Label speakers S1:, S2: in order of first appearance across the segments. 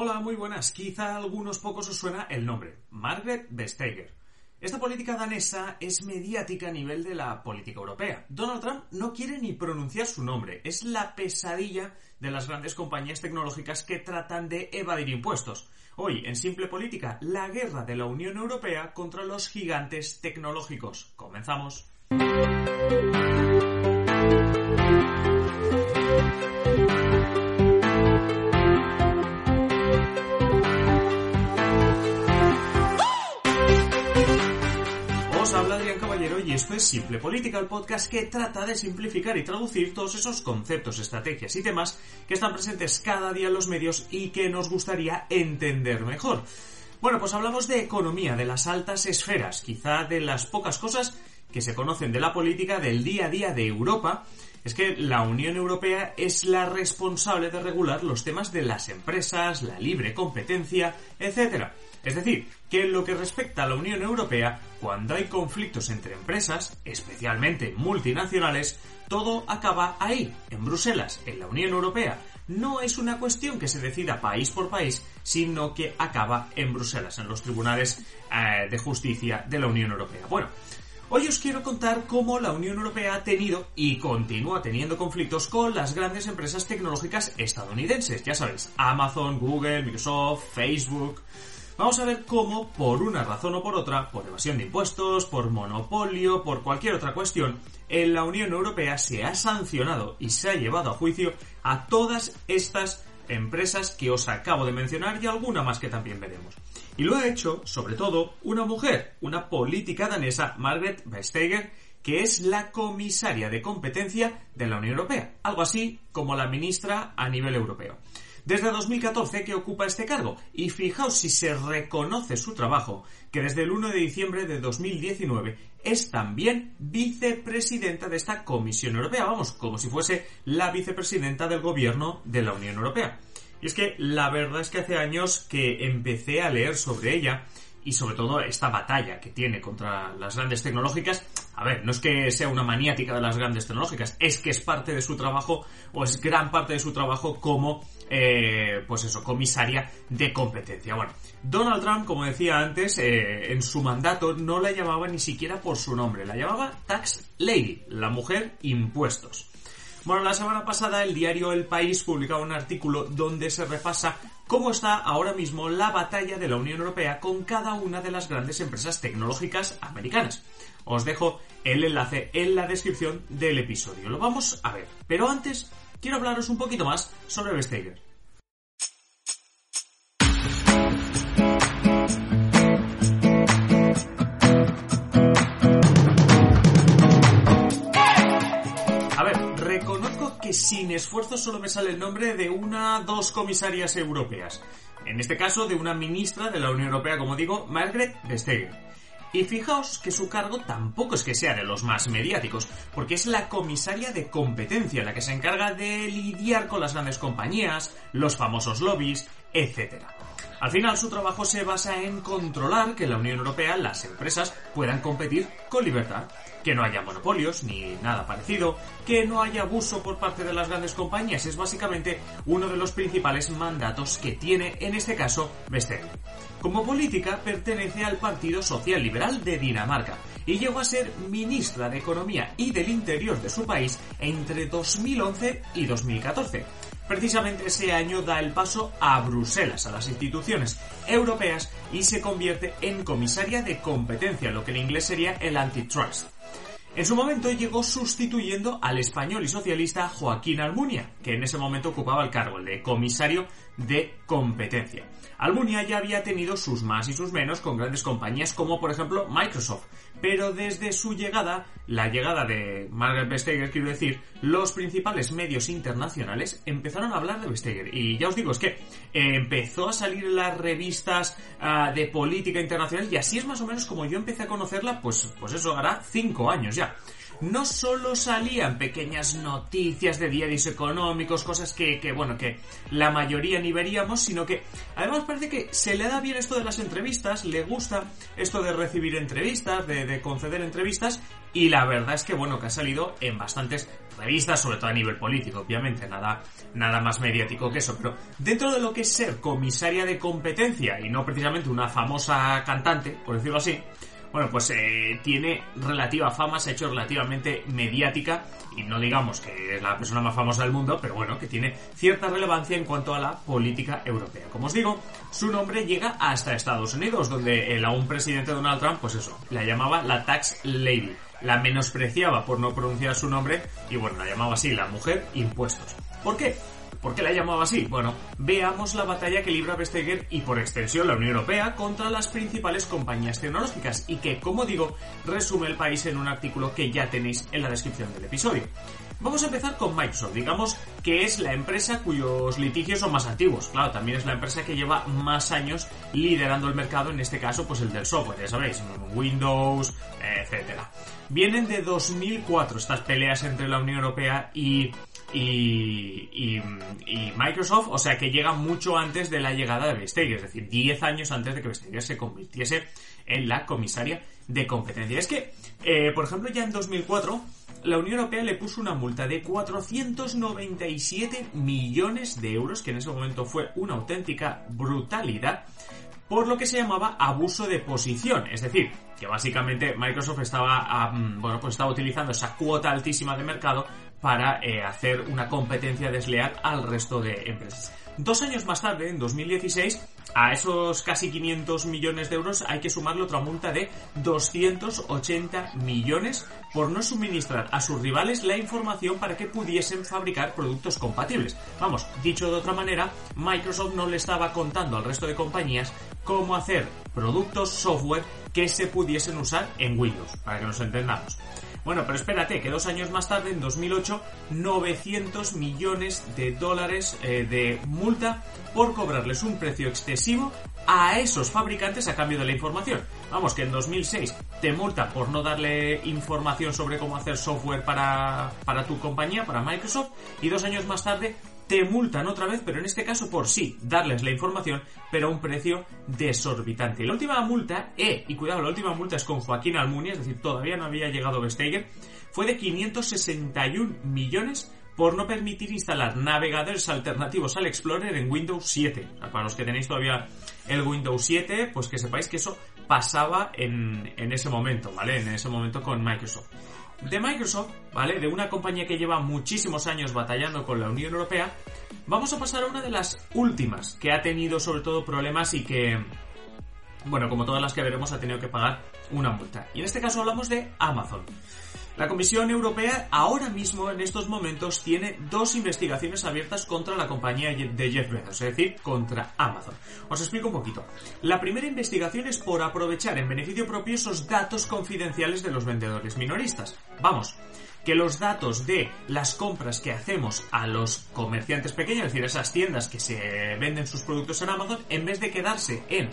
S1: Hola, muy buenas. Quizá a algunos pocos os suena el nombre, Margaret Vestager. Esta política danesa es mediática a nivel de la política europea. Donald Trump no quiere ni pronunciar su nombre. Es la pesadilla de las grandes compañías tecnológicas que tratan de evadir impuestos. Hoy, en Simple Política, la guerra de la Unión Europea contra los gigantes tecnológicos. Comenzamos. Esto es Simple Política, el podcast que trata de simplificar y traducir todos esos conceptos, estrategias y temas que están presentes cada día en los medios y que nos gustaría entender mejor. Bueno, pues hablamos de economía, de las altas esferas, quizá de las pocas cosas que se conocen de la política del día a día de Europa, es que la Unión Europea es la responsable de regular los temas de las empresas, la libre competencia, etc. Es decir, que en lo que respecta a la Unión Europea, cuando hay conflictos entre empresas, especialmente multinacionales, todo acaba ahí, en Bruselas, en la Unión Europea. No es una cuestión que se decida país por país, sino que acaba en Bruselas, en los tribunales eh, de justicia de la Unión Europea. Bueno, Hoy os quiero contar cómo la Unión Europea ha tenido y continúa teniendo conflictos con las grandes empresas tecnológicas estadounidenses. Ya sabéis, Amazon, Google, Microsoft, Facebook. Vamos a ver cómo, por una razón o por otra, por evasión de impuestos, por monopolio, por cualquier otra cuestión, en la Unión Europea se ha sancionado y se ha llevado a juicio a todas estas empresas que os acabo de mencionar y alguna más que también veremos. Y lo ha hecho, sobre todo, una mujer, una política danesa, Margaret Vestager, que es la comisaria de competencia de la Unión Europea, algo así como la ministra a nivel europeo. Desde 2014 que ocupa este cargo, y fijaos si se reconoce su trabajo, que desde el 1 de diciembre de 2019 es también vicepresidenta de esta Comisión Europea, vamos, como si fuese la vicepresidenta del gobierno de la Unión Europea. Y es que la verdad es que hace años que empecé a leer sobre ella y sobre todo esta batalla que tiene contra las grandes tecnológicas. A ver, no es que sea una maniática de las grandes tecnológicas, es que es parte de su trabajo o es gran parte de su trabajo como, eh, pues eso, comisaria de competencia. Bueno, Donald Trump, como decía antes, eh, en su mandato no la llamaba ni siquiera por su nombre, la llamaba Tax Lady, la mujer impuestos. Bueno, la semana pasada el diario El País publicaba un artículo donde se repasa cómo está ahora mismo la batalla de la Unión Europea con cada una de las grandes empresas tecnológicas americanas. Os dejo el enlace en la descripción del episodio. Lo vamos a ver. Pero antes, quiero hablaros un poquito más sobre Vestager. Sin esfuerzo solo me sale el nombre de una dos comisarias europeas. En este caso, de una ministra de la Unión Europea, como digo, Margaret Vestager. Y fijaos que su cargo tampoco es que sea de los más mediáticos, porque es la comisaria de competencia, la que se encarga de lidiar con las grandes compañías, los famosos lobbies, etc. Al final su trabajo se basa en controlar que la Unión Europea, las empresas, puedan competir con libertad que no haya monopolios ni nada parecido, que no haya abuso por parte de las grandes compañías. Es básicamente uno de los principales mandatos que tiene, en este caso, Vestager. Como política, pertenece al Partido Social Liberal de Dinamarca y llegó a ser ministra de Economía y del Interior de su país entre 2011 y 2014. Precisamente ese año da el paso a Bruselas, a las instituciones europeas, y se convierte en comisaria de competencia, lo que en inglés sería el antitrust. En su momento llegó sustituyendo al español y socialista Joaquín Almunia, que en ese momento ocupaba el cargo, de comisario de competencia. Almunia ya había tenido sus más y sus menos con grandes compañías como por ejemplo Microsoft, pero desde su llegada, la llegada de Margaret Vestager, quiero decir, los principales medios internacionales empezaron a hablar de Vestager. Y ya os digo, es que empezó a salir las revistas ah, de política internacional y así es más o menos como yo empecé a conocerla, pues, pues eso hará cinco años ya no solo salían pequeñas noticias de diarios económicos, cosas que, que, bueno, que la mayoría ni veríamos, sino que además parece que se le da bien esto de las entrevistas, le gusta esto de recibir entrevistas, de, de conceder entrevistas, y la verdad es que, bueno, que ha salido en bastantes revistas, sobre todo a nivel político, obviamente, nada, nada más mediático que eso, pero dentro de lo que es ser comisaria de competencia y no precisamente una famosa cantante, por decirlo así, bueno, pues eh, tiene relativa fama, se ha hecho relativamente mediática y no digamos que es la persona más famosa del mundo, pero bueno, que tiene cierta relevancia en cuanto a la política europea. Como os digo, su nombre llega hasta Estados Unidos, donde el aún presidente Donald Trump, pues eso, la llamaba la Tax Lady. La menospreciaba por no pronunciar su nombre y bueno, la llamaba así, la mujer impuestos. ¿Por qué? ¿Por qué la llamaba así? Bueno, veamos la batalla que libra Vestager y por extensión la Unión Europea contra las principales compañías tecnológicas y que, como digo, resume el país en un artículo que ya tenéis en la descripción del episodio. Vamos a empezar con Microsoft, digamos que es la empresa cuyos litigios son más antiguos. Claro, también es la empresa que lleva más años liderando el mercado, en este caso, pues el del software, ya sabéis, Windows, etcétera. Vienen de 2004 estas peleas entre la Unión Europea y y, Microsoft, o sea que llega mucho antes de la llegada de Vestager, es decir, 10 años antes de que Vestager se convirtiese en la comisaria de competencia. Es que, eh, por ejemplo, ya en 2004, la Unión Europea le puso una multa de 497 millones de euros, que en ese momento fue una auténtica brutalidad, por lo que se llamaba abuso de posición, es decir, que básicamente Microsoft estaba, bueno, pues estaba utilizando esa cuota altísima de mercado para eh, hacer una competencia desleal al resto de empresas. Dos años más tarde, en 2016, a esos casi 500 millones de euros hay que sumarle otra multa de 280 millones por no suministrar a sus rivales la información para que pudiesen fabricar productos compatibles. Vamos, dicho de otra manera, Microsoft no le estaba contando al resto de compañías cómo hacer productos software que se pudiesen usar en Windows, para que nos entendamos. Bueno, pero espérate, que dos años más tarde, en 2008, 900 millones de dólares eh, de multa por cobrarles un precio excesivo a esos fabricantes a cambio de la información. Vamos, que en 2006 te multa por no darle información sobre cómo hacer software para, para tu compañía, para Microsoft, y dos años más tarde te multan otra vez, pero en este caso por sí, darles la información, pero a un precio desorbitante. La última multa, eh, y cuidado, la última multa es con Joaquín Almunia, es decir, todavía no había llegado Vestager, fue de 561 millones por no permitir instalar navegadores alternativos al Explorer en Windows 7. Para los que tenéis todavía el Windows 7, pues que sepáis que eso pasaba en, en ese momento, ¿vale? En ese momento con Microsoft de Microsoft, ¿vale? De una compañía que lleva muchísimos años batallando con la Unión Europea, vamos a pasar a una de las últimas que ha tenido sobre todo problemas y que, bueno, como todas las que veremos, ha tenido que pagar una multa. Y en este caso hablamos de Amazon. La Comisión Europea ahora mismo, en estos momentos, tiene dos investigaciones abiertas contra la compañía de Jeff Bezos, es decir, contra Amazon. Os explico un poquito. La primera investigación es por aprovechar en beneficio propio esos datos confidenciales de los vendedores minoristas. Vamos, que los datos de las compras que hacemos a los comerciantes pequeños, es decir, esas tiendas que se venden sus productos en Amazon, en vez de quedarse en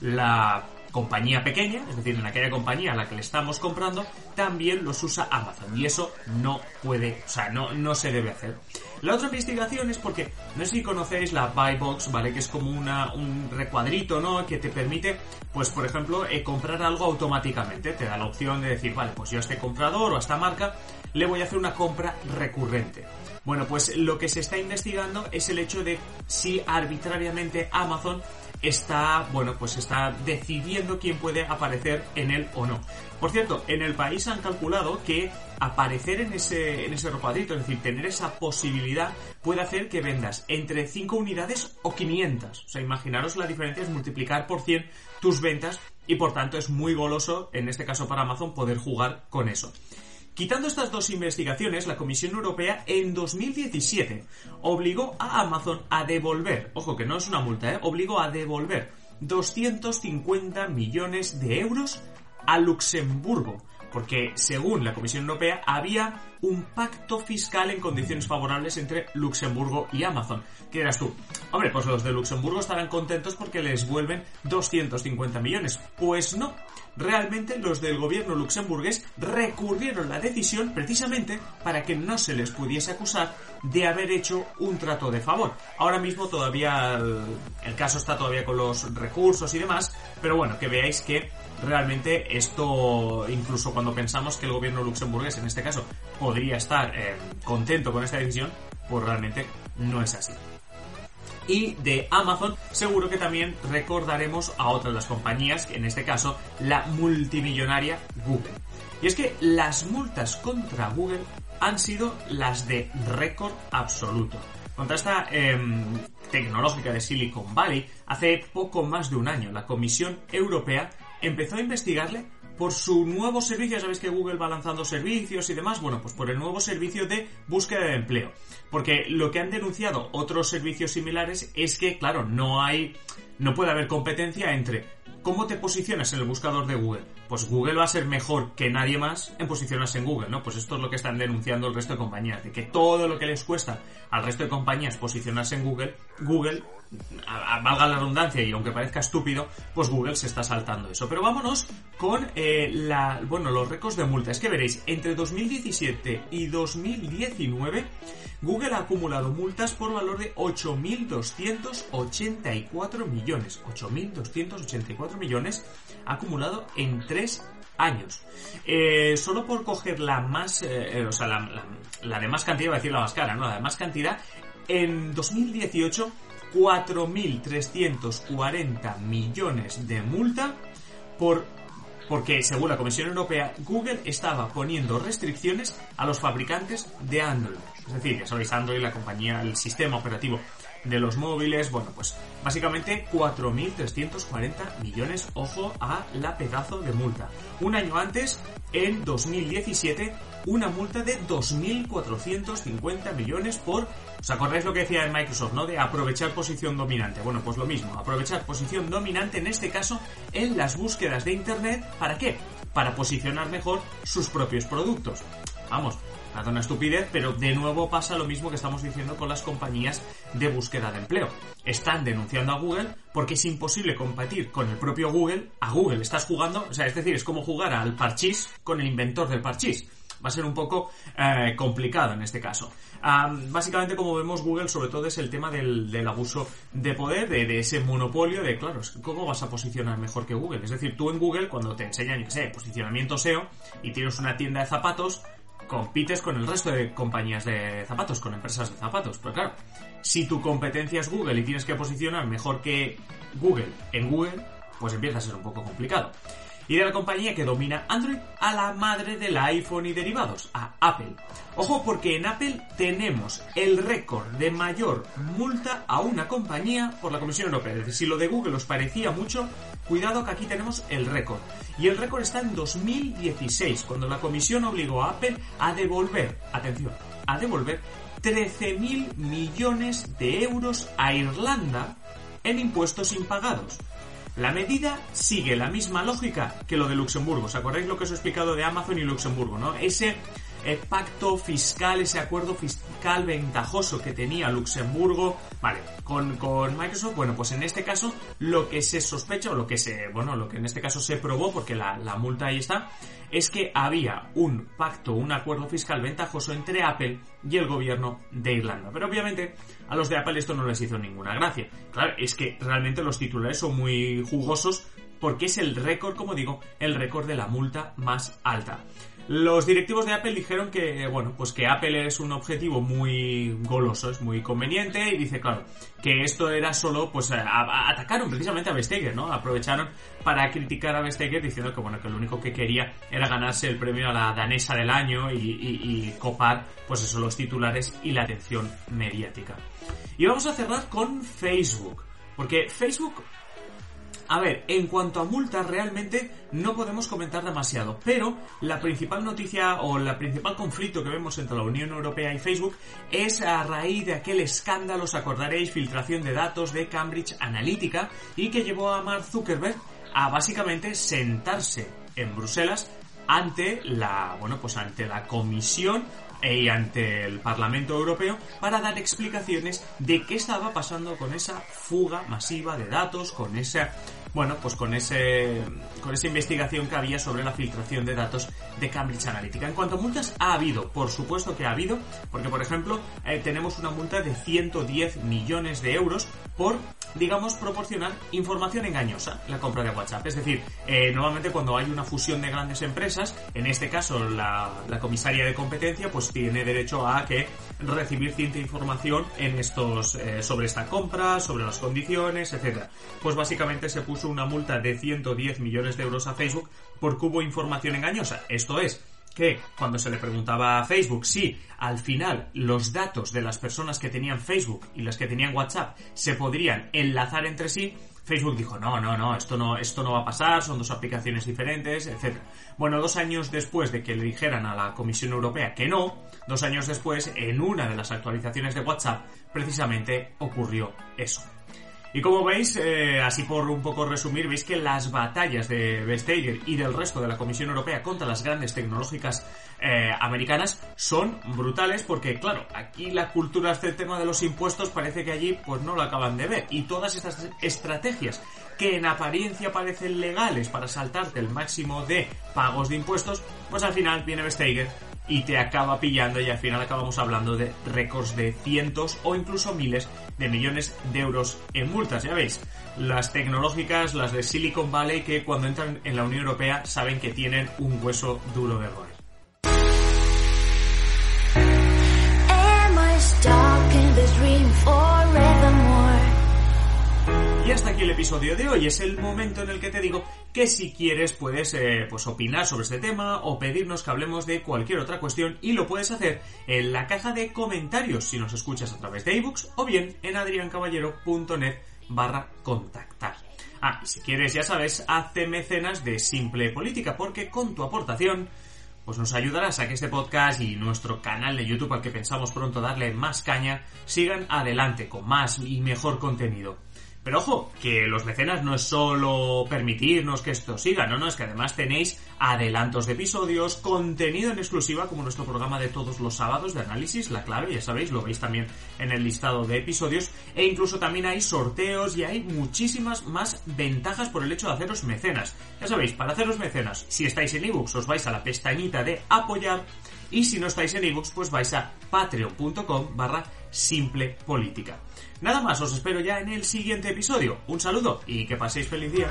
S1: la compañía pequeña, es decir, en aquella compañía a la que le estamos comprando, también los usa Amazon. Y eso no puede, o sea, no, no se debe hacer. La otra investigación es porque, no sé si conocéis la Buy Box, ¿vale? Que es como una, un recuadrito, ¿no? Que te permite, pues, por ejemplo, eh, comprar algo automáticamente. Te da la opción de decir, vale, pues yo a este comprador o a esta marca le voy a hacer una compra recurrente. Bueno, pues lo que se está investigando es el hecho de si arbitrariamente Amazon está, bueno, pues está decidiendo quién puede aparecer en él o no. Por cierto, en el país han calculado que aparecer en ese, en ese recuadrito, es decir, tener esa posibilidad, puede hacer que vendas entre 5 unidades o 500. O sea, imaginaros la diferencia es multiplicar por 100 tus ventas y por tanto es muy goloso, en este caso para Amazon, poder jugar con eso. Quitando estas dos investigaciones, la Comisión Europea en 2017 obligó a Amazon a devolver, ojo que no es una multa, ¿eh? obligó a devolver 250 millones de euros a Luxemburgo, porque según la Comisión Europea había un pacto fiscal en condiciones favorables entre Luxemburgo y Amazon. ¿Qué dirás tú? Hombre, pues los de Luxemburgo estarán contentos porque les vuelven 250 millones. Pues no. Realmente los del gobierno luxemburgués recurrieron la decisión precisamente para que no se les pudiese acusar de haber hecho un trato de favor. Ahora mismo todavía el, el caso está todavía con los recursos y demás, pero bueno, que veáis que realmente esto, incluso cuando pensamos que el gobierno luxemburgués, en este caso, podría estar eh, contento con esta decisión, pues realmente no es así. Y de Amazon seguro que también recordaremos a otras de las compañías, en este caso la multimillonaria Google. Y es que las multas contra Google han sido las de récord absoluto. Contra esta em, tecnológica de Silicon Valley, hace poco más de un año, la Comisión Europea empezó a investigarle por su nuevo servicio, sabéis que Google va lanzando servicios y demás, bueno, pues por el nuevo servicio de búsqueda de empleo. Porque lo que han denunciado otros servicios similares es que, claro, no hay, no puede haber competencia entre cómo te posicionas en el buscador de Google. Pues Google va a ser mejor que nadie más en posicionarse en Google, ¿no? Pues esto es lo que están denunciando el resto de compañías, de que todo lo que les cuesta al resto de compañías posicionarse en Google, Google a, valga la redundancia y aunque parezca estúpido, pues Google se está saltando eso. Pero vámonos con eh, la, bueno, los récords de multa. Es que veréis, entre 2017 y 2019, Google ha acumulado multas por valor de 8.284 millones. 8.284 millones acumulado en tres años. Eh, solo por coger la más, eh, o sea, la, la, de más cantidad, voy a decir la más cara, ¿no? La de más cantidad, en 2018 4.340 millones de multa por porque según la Comisión Europea, Google estaba poniendo restricciones a los fabricantes de Android. Es decir, ya sabéis, Android, la compañía, el sistema operativo de los móviles, bueno, pues básicamente 4.340 millones, ojo a la pedazo de multa. Un año antes, en 2017, una multa de 2.450 millones por... ¿Os acordáis lo que decía en Microsoft, no? De aprovechar posición dominante. Bueno, pues lo mismo, aprovechar posición dominante en este caso en las búsquedas de Internet. ¿Para qué? Para posicionar mejor sus propios productos. Vamos, nada una estupidez, pero de nuevo pasa lo mismo que estamos diciendo con las compañías de búsqueda de empleo. Están denunciando a Google porque es imposible competir con el propio Google. A Google estás jugando, o sea, es decir, es como jugar al parchís con el inventor del parchís va a ser un poco eh, complicado en este caso. básicamente, como vemos, Google sobre todo es el tema del, abuso de poder, de, ese monopolio de, claro, ¿cómo vas a posicionar mejor que Google? Es decir, tú en Google, cuando te enseñan, yo qué sé, posicionamiento SEO y tienes una tienda de zapatos, compites con el resto de compañías de zapatos, con empresas de zapatos. Pero claro, si tu competencia es Google y tienes que posicionar mejor que Google en Google, pues empieza a ser un poco complicado y de la compañía que domina Android a la madre del iPhone y derivados, a Apple. Ojo porque en Apple tenemos el récord de mayor multa a una compañía por la Comisión Europea. Es decir, si lo de Google os parecía mucho, cuidado que aquí tenemos el récord. Y el récord está en 2016, cuando la Comisión obligó a Apple a devolver, atención, a devolver 13.000 millones de euros a Irlanda en impuestos impagados. La medida sigue la misma lógica que lo de Luxemburgo. ¿Os acordáis lo que os he explicado de Amazon y Luxemburgo, no? Ese eh, pacto fiscal, ese acuerdo fiscal ventajoso que tenía Luxemburgo, vale, con, con, Microsoft, bueno, pues en este caso lo que se sospecha, o lo que se, bueno, lo que en este caso se probó, porque la, la multa ahí está, es que había un pacto, un acuerdo fiscal ventajoso entre Apple y el gobierno de Irlanda. Pero obviamente a los de Apple esto no les hizo ninguna gracia. Claro, es que realmente los titulares son muy jugosos porque es el récord, como digo, el récord de la multa más alta. Los directivos de Apple dijeron que, bueno, pues que Apple es un objetivo muy goloso, es muy conveniente y dice, claro, que esto era solo, pues atacaron precisamente a Vestager, ¿no? Aprovecharon para criticar a Vestager diciendo que, bueno, que lo único que quería era ganarse el premio a la danesa del año y, y copar, pues eso, los titulares y la atención mediática. Y vamos a cerrar con Facebook, porque Facebook A ver, en cuanto a multas, realmente no podemos comentar demasiado, pero la principal noticia o la principal conflicto que vemos entre la Unión Europea y Facebook es a raíz de aquel escándalo, os acordaréis, filtración de datos de Cambridge Analytica y que llevó a Mark Zuckerberg a básicamente sentarse en Bruselas ante la, bueno, pues ante la comisión y ante el Parlamento Europeo para dar explicaciones de qué estaba pasando con esa fuga masiva de datos, con esa bueno, pues con ese con esa investigación que había sobre la filtración de datos de Cambridge Analytica. En cuanto a multas, ha habido, por supuesto que ha habido, porque por ejemplo eh, tenemos una multa de 110 millones de euros por, digamos, proporcionar información engañosa en la compra de WhatsApp. Es decir, eh, normalmente cuando hay una fusión de grandes empresas, en este caso la, la comisaria de competencia, pues tiene derecho a que recibir cierta información en estos eh, sobre esta compra, sobre las condiciones, etcétera. Pues básicamente se puso una multa de 110 millones de euros a Facebook por que hubo información engañosa. Esto es, que cuando se le preguntaba a Facebook si al final los datos de las personas que tenían Facebook y las que tenían WhatsApp se podrían enlazar entre sí, Facebook dijo, no, no, no, esto no, esto no va a pasar, son dos aplicaciones diferentes, etc. Bueno, dos años después de que le dijeran a la Comisión Europea que no, dos años después, en una de las actualizaciones de WhatsApp, precisamente ocurrió eso. Y como veis, eh, así por un poco resumir, veis que las batallas de Vestager y del resto de la Comisión Europea contra las grandes tecnológicas eh, americanas son brutales porque, claro, aquí la cultura, este tema de los impuestos parece que allí pues no lo acaban de ver. Y todas estas estrategias que en apariencia parecen legales para saltarte el máximo de pagos de impuestos, pues al final viene Vestager y te acaba pillando y al final acabamos hablando de récords de cientos o incluso miles de millones de euros en multas. Ya veis, las tecnológicas, las de Silicon Valley, que cuando entran en la Unión Europea saben que tienen un hueso duro de roer. Y hasta aquí el episodio de hoy. Es el momento en el que te digo que si quieres puedes eh, pues opinar sobre este tema o pedirnos que hablemos de cualquier otra cuestión y lo puedes hacer en la caja de comentarios si nos escuchas a través de ebooks o bien en adriancaballero.net barra contactar. Ah, y si quieres, ya sabes, hazte mecenas de Simple Política porque con tu aportación pues nos ayudarás a que este podcast y nuestro canal de YouTube al que pensamos pronto darle más caña sigan adelante con más y mejor contenido. Pero ojo, que los mecenas no es solo permitirnos que esto siga, no, no, es que además tenéis adelantos de episodios, contenido en exclusiva como nuestro programa de todos los sábados de análisis, la clave, ya sabéis, lo veis también en el listado de episodios, e incluso también hay sorteos y hay muchísimas más ventajas por el hecho de haceros mecenas. Ya sabéis, para haceros mecenas, si estáis en ebooks os vais a la pestañita de apoyar y si no estáis en ebooks pues vais a patreon.com barra simple política. Nada más, os espero ya en el siguiente episodio. Un saludo y que paséis feliz día.